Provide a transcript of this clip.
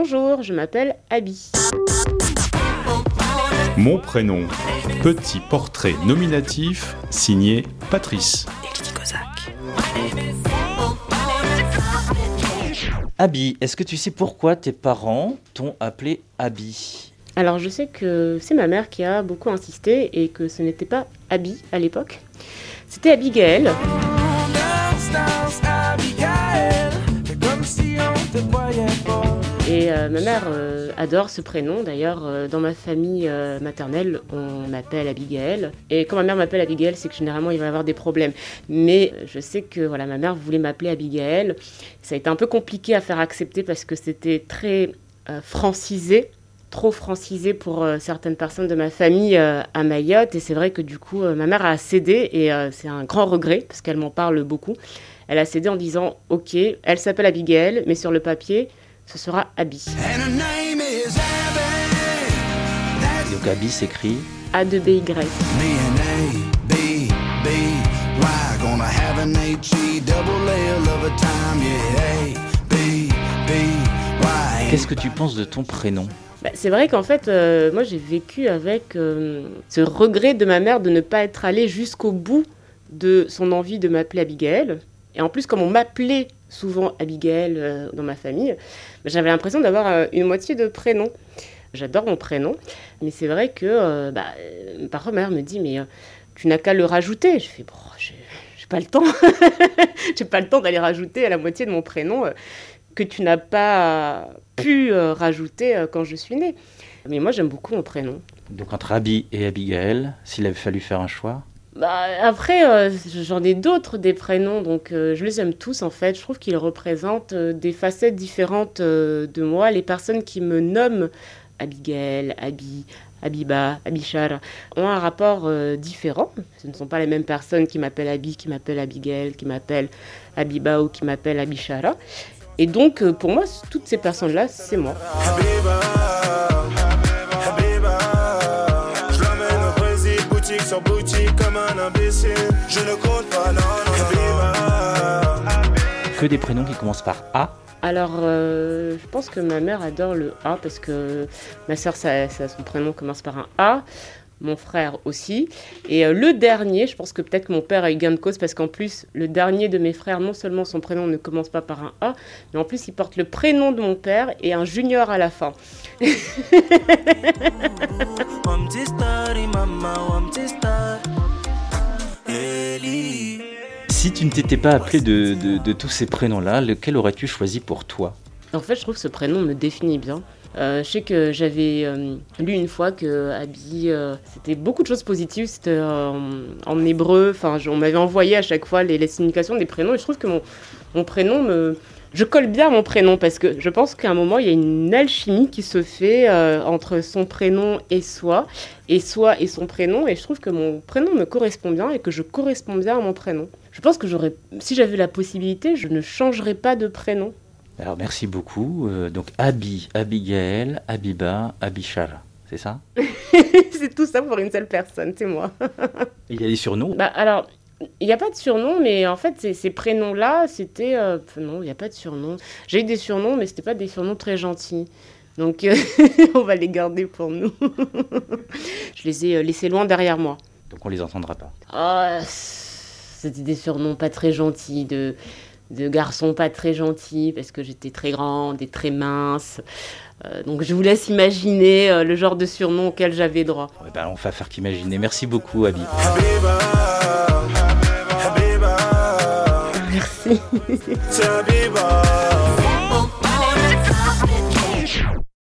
Bonjour, je m'appelle Abby. Mon prénom, petit portrait nominatif signé Patrice. Abby, est-ce que tu sais pourquoi tes parents t'ont appelé Abby? Alors je sais que c'est ma mère qui a beaucoup insisté et que ce n'était pas Abby à l'époque. C'était Abigail. Euh, ma mère euh, adore ce prénom. D'ailleurs, euh, dans ma famille maternelle, on m'appelle Abigail. Et quand ma mère m'appelle Abigail, c'est que généralement il va y avoir des problèmes. Mais je sais que voilà, ma mère voulait m'appeler Abigail. Ça a été un peu compliqué à faire accepter parce que c'était très francisé trop francisé pour certaines personnes de ma famille à Mayotte. Et c'est vrai que du coup, ma mère a cédé et c'est un grand regret parce qu'elle m'en parle beaucoup. Elle a cédé en disant Ok, elle s'appelle Abigail, mais sur le papier, ce sera Abby. Donc Abby s'écrit a 2 b y. Qu'est-ce que tu penses de ton prénom? Bah, c'est vrai qu'en fait, euh, moi j'ai vécu avec euh, ce regret de ma mère de ne pas être allée jusqu'au bout de son envie de m'appeler Abigail. Et en plus, comme on m'appelait souvent Abigail euh, dans ma famille, j'avais l'impression d'avoir euh, une moitié de prénom. J'adore mon prénom, mais c'est vrai que euh, bah, parfois ma mère me dit mais tu n'as qu'à le rajouter. Je fais bon, j'ai pas le temps, j'ai pas le temps d'aller rajouter à la moitié de mon prénom que tu n'as pas pu rajouter quand je suis née. Mais moi j'aime beaucoup mon prénom. Donc entre Abby et Abigail, s'il avait fallu faire un choix bah, après, euh, j'en ai d'autres des prénoms, donc euh, je les aime tous en fait. Je trouve qu'ils représentent euh, des facettes différentes de moi. Les personnes qui me nomment Abigail, Abi, Abiba, Abishar ont un rapport différent. Ce ne sont pas les mêmes personnes qui m'appellent Abi, qui m'appellent Abigail, qui m'appellent Abiba ou qui m'appellent Abishara. Et donc, pour moi, toutes ces personnes-là, c'est moi. Je ne compte pas, Que des prénoms qui commencent par A. Alors, euh, je pense que ma mère adore le A parce que ma soeur, son prénom commence par un A, mon frère aussi. Et euh, le dernier, je pense que peut-être que mon père a eu gain de cause parce qu'en plus, le dernier de mes frères, non seulement son prénom ne commence pas par un A, mais en plus, il porte le prénom de mon père et un junior à la fin. Si tu ne t'étais pas appelé de, tous ces prénoms-là, lequel aurais-tu choisi pour toi? En fait, je trouve que ce prénom me définit bien. Euh, je sais que j'avais euh, lu une fois que Abby, euh, c'était beaucoup de choses positives, c'était en hébreu, enfin on m'avait envoyé à chaque fois les, significations des prénoms et je trouve que mon, prénom me, je colle bien mon prénom parce que je pense qu'à un moment, il y a une alchimie qui se fait entre son prénom et soi, et soi et son prénom. Et je trouve que mon prénom me correspond bien et que je corresponds bien à mon prénom. Je pense que j'aurais, si j'avais la possibilité, je ne changerais pas de prénom. Alors merci beaucoup. Euh, donc Abi, Abigail, Abiba, Abishara. C'est ça C'est tout ça pour une seule personne, c'est moi. il y a des surnoms bah, Alors, il n'y a pas de surnom, mais en fait, ces, ces prénoms-là, c'était. Euh, non, il n'y a pas de surnom. J'ai eu des surnoms, mais ce pas des surnoms très gentils. Donc, euh, on va les garder pour nous. je les ai laissés loin derrière moi. Donc, on les entendra pas. Oh, c'était des surnoms pas très gentils, de, de garçons pas très gentils, parce que j'étais très grande et très mince. donc, je vous laisse imaginer le genre de surnom auquel j'avais droit. ben, on va faire qu'imaginer. Merci beaucoup, Abby. Merci.